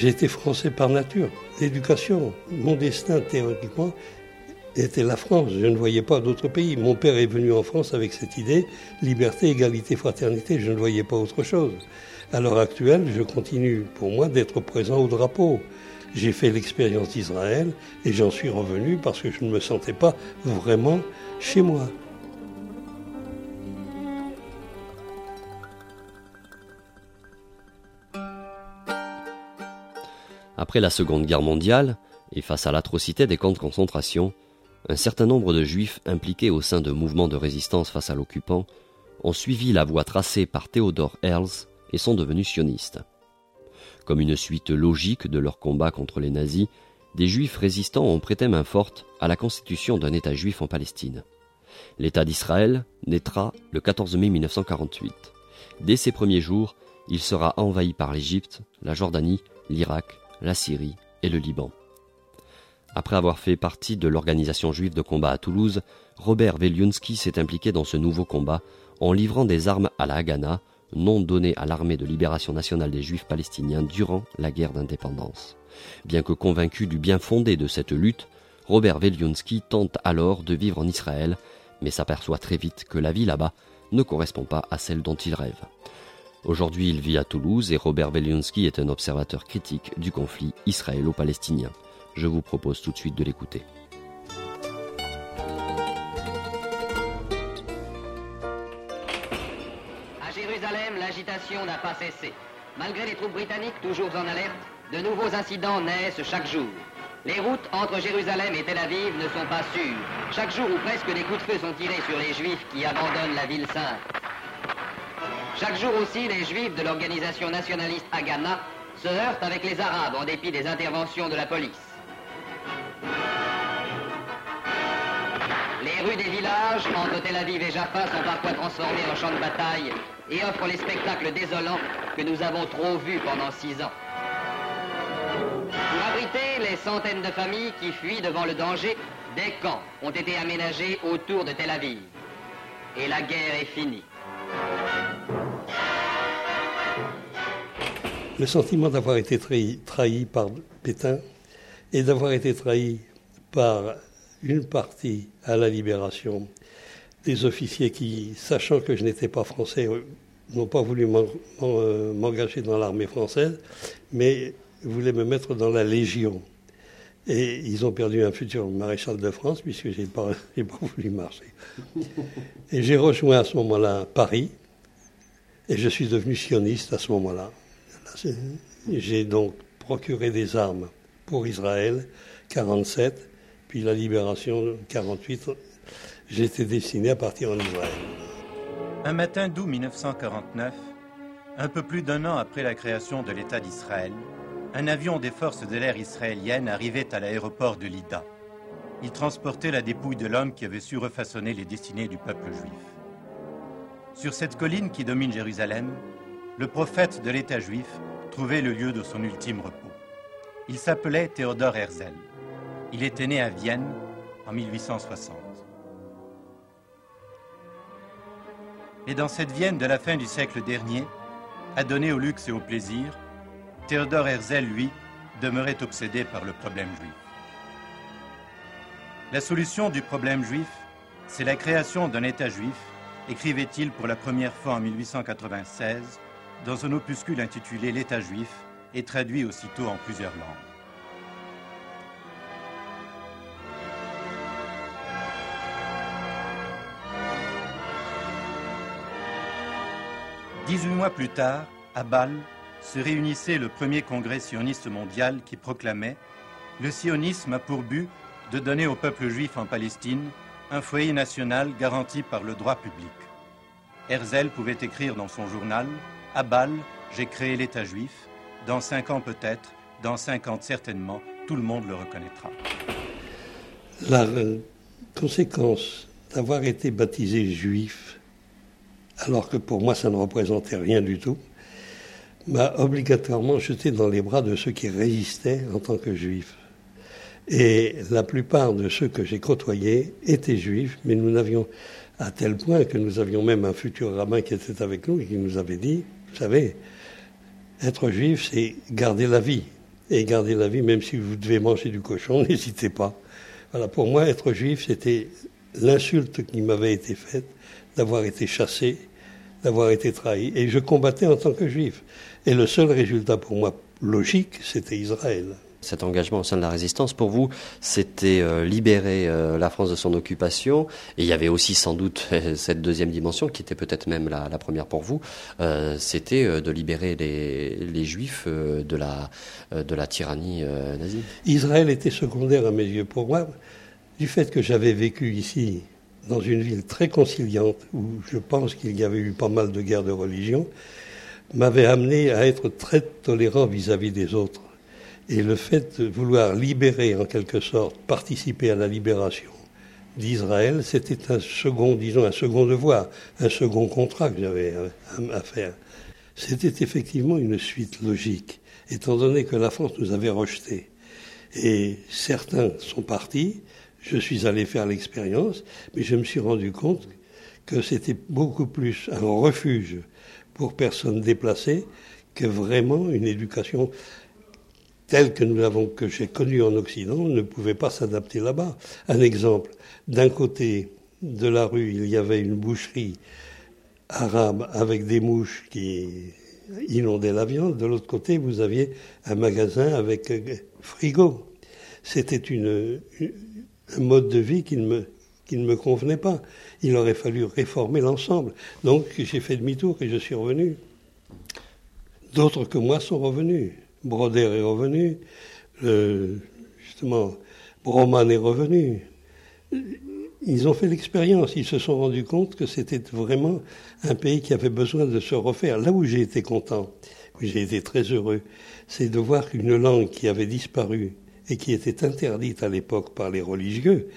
J'étais français par nature. L'éducation, mon destin théoriquement était la France. Je ne voyais pas d'autre pays. Mon père est venu en France avec cette idée, liberté, égalité, fraternité. Je ne voyais pas autre chose. À l'heure actuelle, je continue pour moi d'être présent au drapeau. J'ai fait l'expérience d'Israël et j'en suis revenu parce que je ne me sentais pas vraiment chez moi. Après la Seconde Guerre mondiale, et face à l'atrocité des camps de concentration, un certain nombre de juifs impliqués au sein de mouvements de résistance face à l'occupant ont suivi la voie tracée par Theodor Herzl et sont devenus sionistes. Comme une suite logique de leur combat contre les nazis, des juifs résistants ont prêté main forte à la constitution d'un État juif en Palestine. L'État d'Israël naîtra le 14 mai 1948. Dès ses premiers jours, il sera envahi par l'Égypte, la Jordanie, l'Irak, la Syrie et le Liban. Après avoir fait partie de l'organisation juive de combat à Toulouse, Robert Veliunsky s'est impliqué dans ce nouveau combat en livrant des armes à la Haganah, nom donné à l'armée de libération nationale des Juifs palestiniens durant la guerre d'indépendance. Bien que convaincu du bien fondé de cette lutte, Robert Veliunsky tente alors de vivre en Israël, mais s'aperçoit très vite que la vie là-bas ne correspond pas à celle dont il rêve. Aujourd'hui, il vit à Toulouse et Robert Veliunsky est un observateur critique du conflit israélo-palestinien. Je vous propose tout de suite de l'écouter. À Jérusalem, l'agitation n'a pas cessé. Malgré les troupes britanniques toujours en alerte, de nouveaux incidents naissent chaque jour. Les routes entre Jérusalem et Tel Aviv ne sont pas sûres. Chaque jour ou presque des coups de feu sont tirés sur les Juifs qui abandonnent la ville sainte. Chaque jour aussi, les Juifs de l'organisation nationaliste Haganah se heurtent avec les Arabes en dépit des interventions de la police. Les rues des villages entre Tel Aviv et Jaffa sont parfois transformées en champs de bataille et offrent les spectacles désolants que nous avons trop vus pendant six ans. Pour abriter les centaines de familles qui fuient devant le danger, des camps ont été aménagés autour de Tel Aviv. Et la guerre est finie. Le sentiment d'avoir été trahi, par Pétain et d'avoir été trahi par une partie à la libération des officiers qui, sachant que je n'étais pas français, n'ont pas voulu m'engager dans l'armée française, mais voulaient me mettre dans la Légion. Et ils ont perdu un futur maréchal de France puisque j'ai pas, pas voulu marcher. Et j'ai rejoint à ce moment-là Paris et je suis devenu sioniste à ce moment-là. J'ai donc procuré des armes pour Israël, 47, puis la libération 48, j'étais destiné à partir en Israël. Un matin d'août 1949, un peu plus d'un an après la création de l'État d'Israël, un avion des forces de l'air israéliennes arrivait à l'aéroport de Lida. Il transportait la dépouille de l'homme qui avait su refaçonner les destinées du peuple juif. Sur cette colline qui domine Jérusalem, le prophète de l'État juif trouvait le lieu de son ultime repos. Il s'appelait Théodore Herzl. Il était né à Vienne en 1860. Et dans cette Vienne de la fin du siècle dernier, adonnée au luxe et au plaisir, Théodore Herzl, lui, demeurait obsédé par le problème juif. La solution du problème juif, c'est la création d'un État juif, écrivait-il pour la première fois en 1896 dans un opuscule intitulé L'État juif et traduit aussitôt en plusieurs langues. 18 mois plus tard, à Bâle, se réunissait le premier congrès sioniste mondial qui proclamait Le sionisme a pour but de donner au peuple juif en Palestine un foyer national garanti par le droit public. Herzl pouvait écrire dans son journal À Bâle, j'ai créé l'État juif. Dans cinq ans peut-être, dans cinquante certainement, tout le monde le reconnaîtra. La conséquence d'avoir été baptisé juif alors que pour moi ça ne représentait rien du tout, m'a obligatoirement jeté dans les bras de ceux qui résistaient en tant que juifs. Et la plupart de ceux que j'ai côtoyés étaient juifs, mais nous n'avions, à tel point que nous avions même un futur rabbin qui était avec nous et qui nous avait dit, vous savez, être juif, c'est garder la vie. et garder la vie, même si vous devez manger du cochon, n'hésitez pas. Voilà, pour moi, être juif, c'était l'insulte qui m'avait été faite d'avoir été chassé, d'avoir été trahi. Et je combattais en tant que juif. Et le seul résultat pour moi logique, c'était Israël. Cet engagement au sein de la résistance, pour vous, c'était euh, libérer euh, la France de son occupation. Et il y avait aussi sans doute cette deuxième dimension, qui était peut-être même la, première pour vous, euh, c'était de libérer les, Juifs de la, de la tyrannie nazie. Israël était secondaire à mes yeux. Pour moi, du fait que j'avais vécu ici, dans une ville très conciliante, où je pense qu'il y avait eu pas mal de guerres de religion, m'avait amené à être très tolérant vis-à-vis des autres. Et le fait de vouloir libérer, en quelque sorte, participer à la libération d'Israël, c'était un second, disons, un second devoir, un second contrat que j'avais à faire. C'était effectivement une suite logique, étant donné que la France nous avait rejetés. Et certains sont partis, je suis allé faire l'expérience, mais je me suis rendu compte que c'était beaucoup plus un refuge pour personnes déplacées que vraiment une éducation telle que nous l'avons, que j'ai connue en Occident, ne pouvait pas s'adapter là-bas. Un exemple, d'un côté de la rue, il y avait une boucherie arabe avec des mouches qui inondaient la viande. De l'autre côté, vous aviez un magasin avec frigo. C'était une, un mode de vie qui ne me, qui ne me convenait pas. Il aurait fallu réformer l'ensemble. Donc j'ai fait demi-tour et je suis revenu. D'autres que moi sont revenus. Broder est revenu, justement, Broman est revenu. Ils ont fait l'expérience, ils se sont rendus compte que c'était vraiment un pays qui avait besoin de se refaire. Là où j'ai été content, où j'ai été très heureux, c'est de voir qu'une langue qui avait disparu, et qui était interdite à l'époque par les religieux,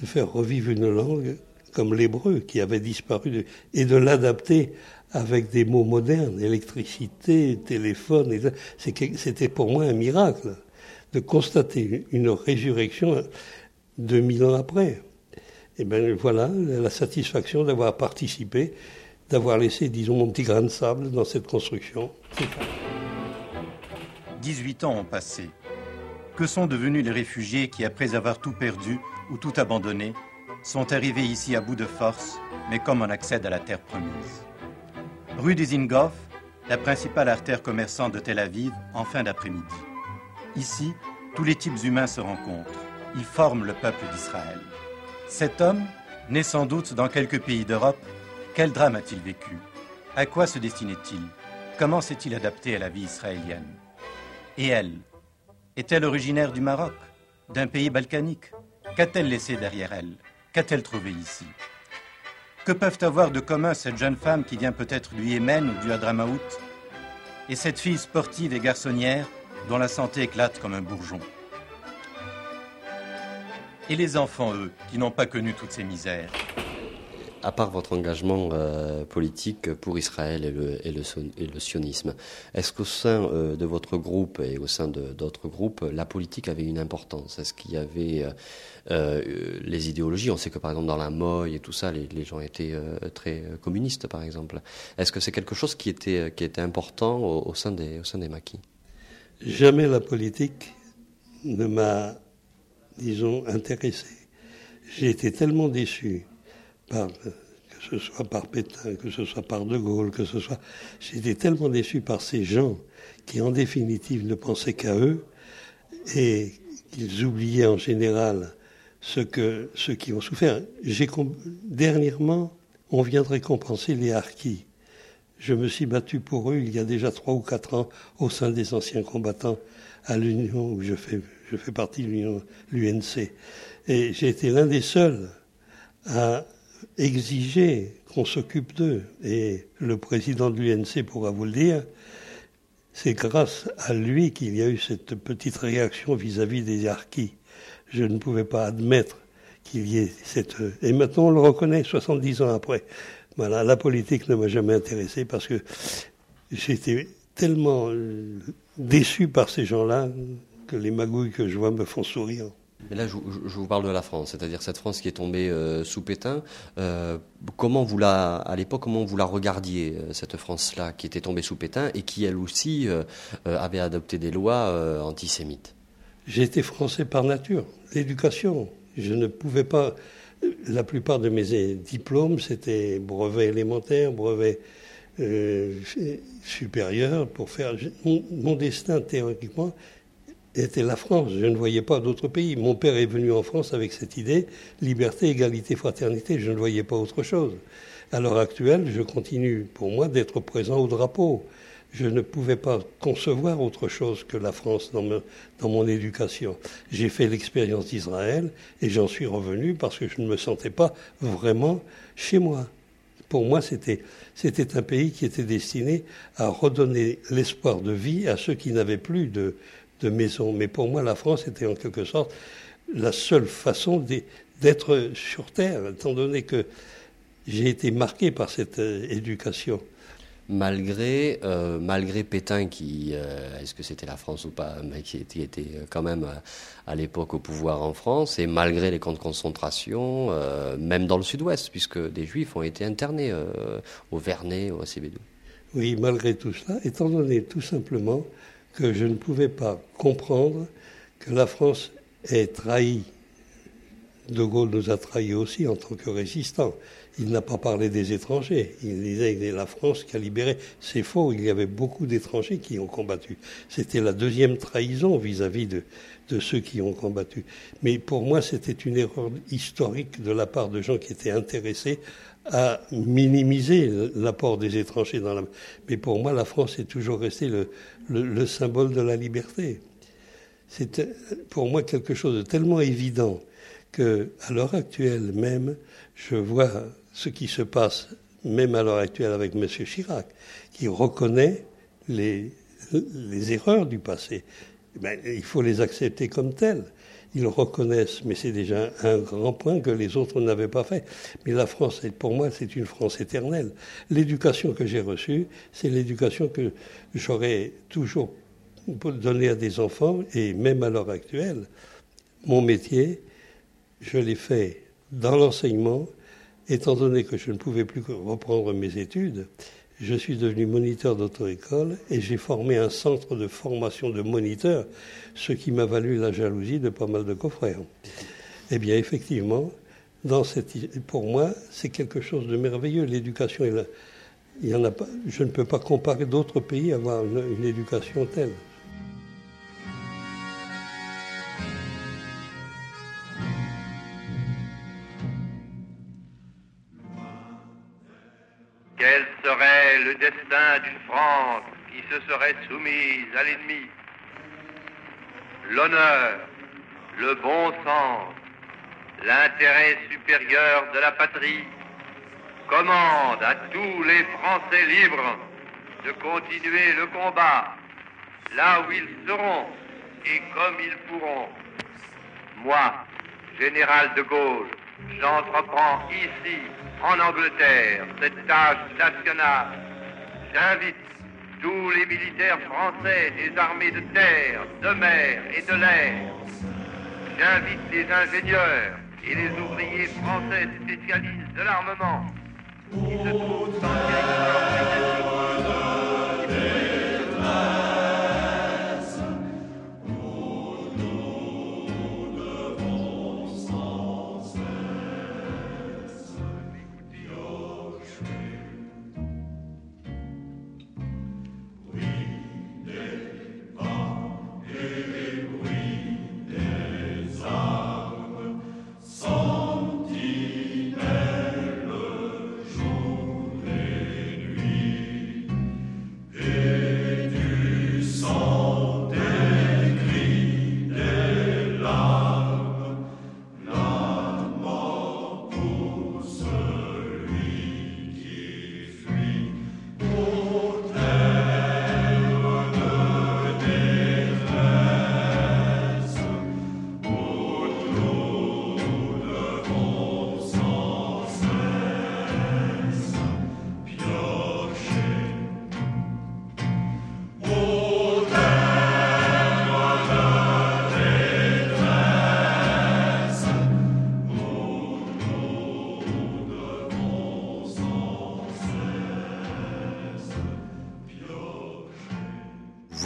de faire revivre une langue comme l'hébreu qui avait disparu et de l'adapter avec des mots modernes, électricité, téléphone. C'était pour moi un miracle de constater une résurrection 2000 ans après. Et bien voilà la satisfaction d'avoir participé, d'avoir laissé, disons, mon petit grain de sable dans cette construction. 18 ans ont passé. Que sont devenus les réfugiés qui, après avoir tout perdu ou tout abandonné, sont arrivés ici à bout de force, mais comme on accède à la terre promise Rue des Ingov, la principale artère commerçante de Tel Aviv, en fin d'après-midi. Ici, tous les types humains se rencontrent. Ils forment le peuple d'Israël. Cet homme, né sans doute dans quelques pays d'Europe, quel drame a-t-il vécu? À quoi se destinait-il? Comment s'est-il adapté à la vie israélienne? Et elle, est-elle originaire du Maroc D'un pays balkanique? Qu'a-t-elle laissé derrière elle? Qu'a-t-elle trouvé ici Que peuvent avoir de commun cette jeune femme qui vient peut-être du Yémen ou du Hadramaout et cette fille sportive et garçonnière dont la santé éclate comme un bourgeon? Et les enfants, eux, qui n'ont pas connu toutes ces misères? À part votre engagement euh, politique pour Israël et le, sionisme, est-ce qu'au sein euh, de votre groupe et au sein d'autres groupes, la politique avait une importance? Est-ce qu'il y avait euh, les idéologies? On sait que par exemple dans la Moye et tout ça, les, gens étaient très communistes par exemple. Est-ce que c'est quelque chose qui était, qui était important au, sein des, au sein des maquis? Jamais la politique ne m'a, disons, intéressé. J'ai été tellement déçu que ce soit par Pétain, que ce soit par De Gaulle, que ce soit. J'étais tellement déçu par ces gens qui, en définitive, ne pensaient qu'à eux et qu'ils oubliaient en général ce que ceux qui ont souffert. Dernièrement, on vient de récompenser les harkis. Je me suis battu pour eux il y a déjà trois ou quatre ans au sein des anciens combattants à l'Union où je fais partie de l'UNC. Et j'ai été l'un des seuls à exiger qu'on s'occupe d'eux. Et le président de l'UNC pourra vous le dire, c'est grâce à lui qu'il y a eu cette petite réaction vis-à-vis des harkis. Je ne pouvais pas admettre qu'il y ait cette... Et maintenant on le reconnaît 70 ans après. Voilà, la politique ne m'a jamais intéressé parce que j'étais tellement euh, déçu par ces gens-là que les magouilles que je vois me font sourire. Mais là, je, vous parle de la France, c'est-à-dire cette France qui est tombée euh, sous Pétain. Euh, comment vous la, à l'époque, comment vous la regardiez euh, cette France-là qui était tombée sous Pétain et qui elle aussi avait adopté des lois antisémites? J'ai été français par nature. L'éducation, je ne pouvais pas. La plupart de mes diplômes, c'était brevet élémentaire, brevet supérieur pour faire mon destin théoriquement était la France. Je ne voyais pas d'autres pays. Mon père est venu en France avec cette idée, liberté, égalité, fraternité. Je ne voyais pas autre chose. À l'heure actuelle, je continue, pour moi, d'être présent au drapeau. Je ne pouvais pas concevoir autre chose que la France dans, dans mon éducation. J'ai fait l'expérience d'Israël et j'en suis revenu parce que je ne me sentais pas vraiment chez moi. Pour moi, c'était, c'était un pays qui était destiné à redonner l'espoir de vie à ceux qui n'avaient plus de, de maison. Mais pour moi, la France était en quelque sorte la seule façon d'être sur Terre, étant donné que j'ai été marqué par cette euh, éducation. Malgré, euh, malgré Pétain, qui, euh, est-ce que c'était la France ou pas, mais qui était, quand même à, l'époque au pouvoir en France, et malgré les camps de concentration, même dans le sud-ouest, puisque des juifs ont été internés au Vernet, au CB2. Oui, malgré tout cela, étant donné tout simplement que je ne pouvais pas comprendre que la France ait trahi. De Gaulle nous a trahis aussi en tant que résistants. Il n'a pas parlé des étrangers. Il disait que la France qui a libéré. C'est faux. Il y avait beaucoup d'étrangers qui ont combattu. C'était la deuxième trahison vis-à-vis de, de ceux qui ont combattu. Mais pour moi, c'était une erreur historique de la part de gens qui étaient intéressés à minimiser l'apport des étrangers dans la. Mais pour moi, la France est toujours restée le, le, symbole de la liberté. C'est pour moi quelque chose de tellement évident que, à l'heure actuelle même, je vois ce qui se passe, même à l'heure actuelle avec M. Chirac, qui reconnaît les, erreurs du passé. Ben, il faut les accepter comme telles ils reconnaissent, mais c'est déjà un grand point que les autres n'avaient pas fait. Mais la France, pour moi, c'est une France éternelle. L'éducation que j'ai reçue, c'est l'éducation que j'aurais toujours donnée à des enfants, et même à l'heure actuelle, mon métier, je l'ai fait dans l'enseignement, étant donné que je ne pouvais plus reprendre mes études je suis devenu moniteur d'auto-école et j'ai formé un centre de formation de moniteurs, ce qui m'a valu la jalousie de pas mal de confrères. Eh bien, effectivement, pour moi, c'est quelque chose de merveilleux. L'éducation, il y en a pas, je ne peux pas comparer d'autres pays à avoir une éducation telle. D'une France qui se serait soumise à l'ennemi. L'honneur, le bon sens, l'intérêt supérieur de la patrie commandent à tous les Français libres de continuer le combat là où ils seront et comme ils pourront. Moi, général de Gaulle, j'entreprends ici, en Angleterre, cette tâche nationale J'invite tous les militaires français des armées de terre, de mer et de l'air. J'invite les ingénieurs et les ouvriers français spécialistes de l'armement qui se trouvent dans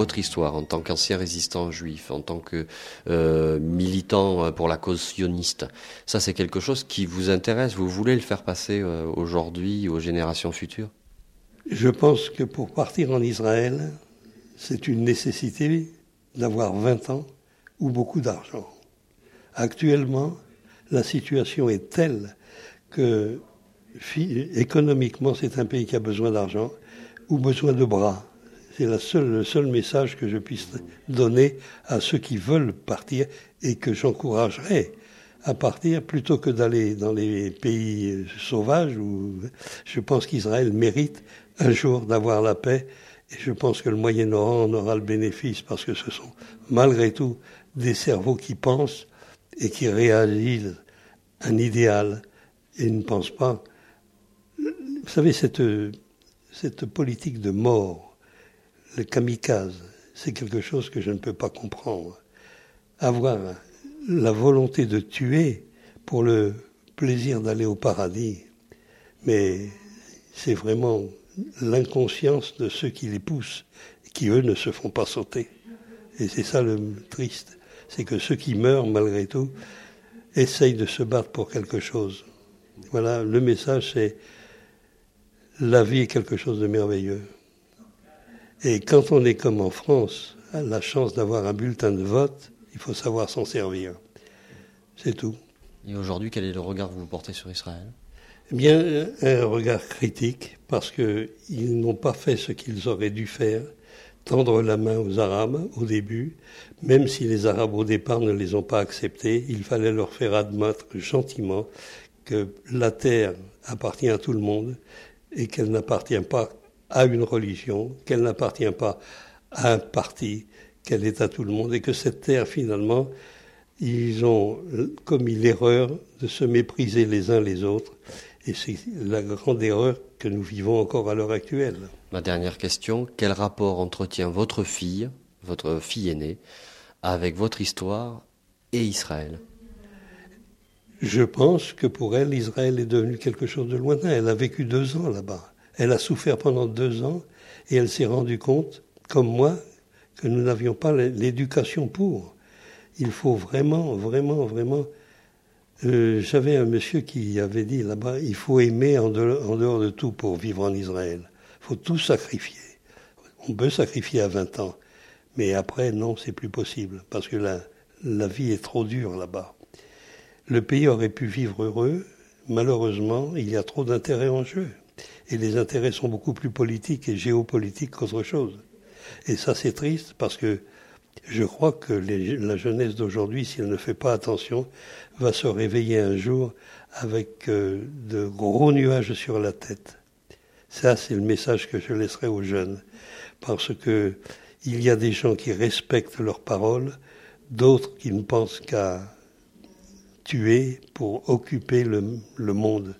votre histoire en tant qu'ancien résistant juif, en tant que euh, militant pour la cause sioniste, ça c'est quelque chose qui vous intéresse, vous voulez le faire passer euh, aujourd'hui aux générations futures? Je pense que pour partir en Israël, c'est une nécessité d'avoir 20 ans ou beaucoup d'argent. Actuellement, la situation est telle que économiquement, c'est un pays qui a besoin d'argent ou besoin de bras. C'est le seul message que je puisse donner à ceux qui veulent partir et que j'encouragerais à partir plutôt que d'aller dans les pays sauvages où je pense qu'Israël mérite un jour d'avoir la paix et je pense que le Moyen-Orient en aura le bénéfice parce que ce sont malgré tout des cerveaux qui pensent et qui réalisent un idéal et ne pensent pas. Vous savez, cette, cette politique de mort, le kamikaze, c'est quelque chose que je ne peux pas comprendre. Avoir la volonté de tuer pour le plaisir d'aller au paradis, mais c'est vraiment l'inconscience de ceux qui les poussent, qui eux ne se font pas sauter. Et c'est ça le triste, c'est que ceux qui meurent malgré tout essayent de se battre pour quelque chose. Voilà, le message c'est la vie est quelque chose de merveilleux. Et quand on est comme en France, la chance d'avoir un bulletin de vote, il faut savoir s'en servir. C'est tout. Et aujourd'hui, quel est le regard que vous portez sur Israël? Eh bien, un regard critique, parce qu'ils n'ont pas fait ce qu'ils auraient dû faire, tendre la main aux Arabes au début, même si les Arabes au départ ne les ont pas acceptés, il fallait leur faire admettre gentiment que la terre appartient à tout le monde et qu'elle n'appartient pas à une religion, qu'elle n'appartient pas à un parti, qu'elle est à tout le monde et que cette terre finalement, ils ont commis l'erreur de se mépriser les uns les autres et c'est la grande erreur que nous vivons encore à l'heure actuelle. Ma dernière question, quel rapport entretient votre fille, votre fille aînée, avec votre histoire et Israël? Je pense que pour elle, Israël est devenu quelque chose de lointain. Elle a vécu deux ans là-bas. Elle a souffert pendant deux ans et elle s'est rendue compte, comme moi, que nous n'avions pas l'éducation pour. Il faut vraiment, vraiment, vraiment euh, j'avais un monsieur qui avait dit là-bas, il faut aimer en dehors, de tout pour vivre en Israël. Il faut tout sacrifier. On peut sacrifier à 20 ans, mais après, non, c'est plus possible, parce que la, la vie est trop dure là-bas. Le pays aurait pu vivre heureux, malheureusement, il y a trop d'intérêts en jeu. Et les intérêts sont beaucoup plus politiques et géopolitiques qu'autre chose. Et ça, c'est triste parce que je crois que la jeunesse d'aujourd'hui, si elle ne fait pas attention, va se réveiller un jour avec euh, de gros nuages sur la tête. Ça, c'est le message que je laisserai aux jeunes, parce que il y a des gens qui respectent leurs paroles, d'autres qui ne pensent qu'à tuer pour occuper le, le monde.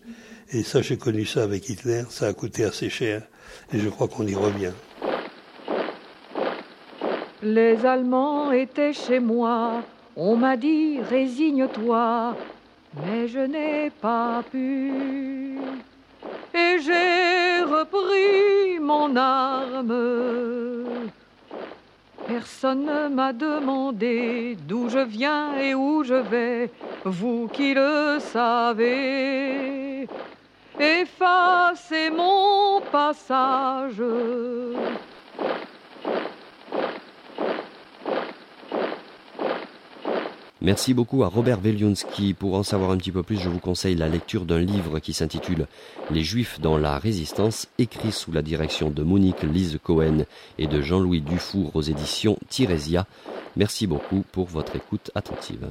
Et ça, j'ai connu ça avec Hitler, ça a coûté assez cher, et je crois qu'on y revient. Les Allemands étaient chez moi, on m'a dit résigne-toi, mais je n'ai pas pu. Et j'ai repris mon arme. Personne ne m'a demandé d'où je viens et où je vais, vous qui le savez. Effacez mon passage. Merci beaucoup à Robert Veliunsky. Pour en savoir un petit peu plus, je vous conseille la lecture d'un livre qui s'intitule Les Juifs dans la Résistance, écrit sous la direction de Monique Lise Cohen et de Jean-Louis Dufour aux éditions Tirésia. Merci beaucoup pour votre écoute attentive.